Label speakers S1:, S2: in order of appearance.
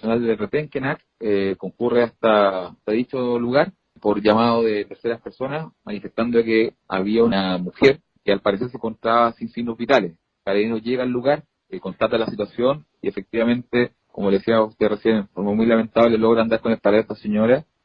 S1: personal de Repenkenac eh, concurre hasta, hasta dicho lugar por llamado de terceras personas, manifestando que había una mujer que al parecer se encontraba sin signos vitales. Carabineros llega al lugar, eh, constata la situación y efectivamente, como le decía usted recién, de forma muy lamentable, logran dar con a esta señora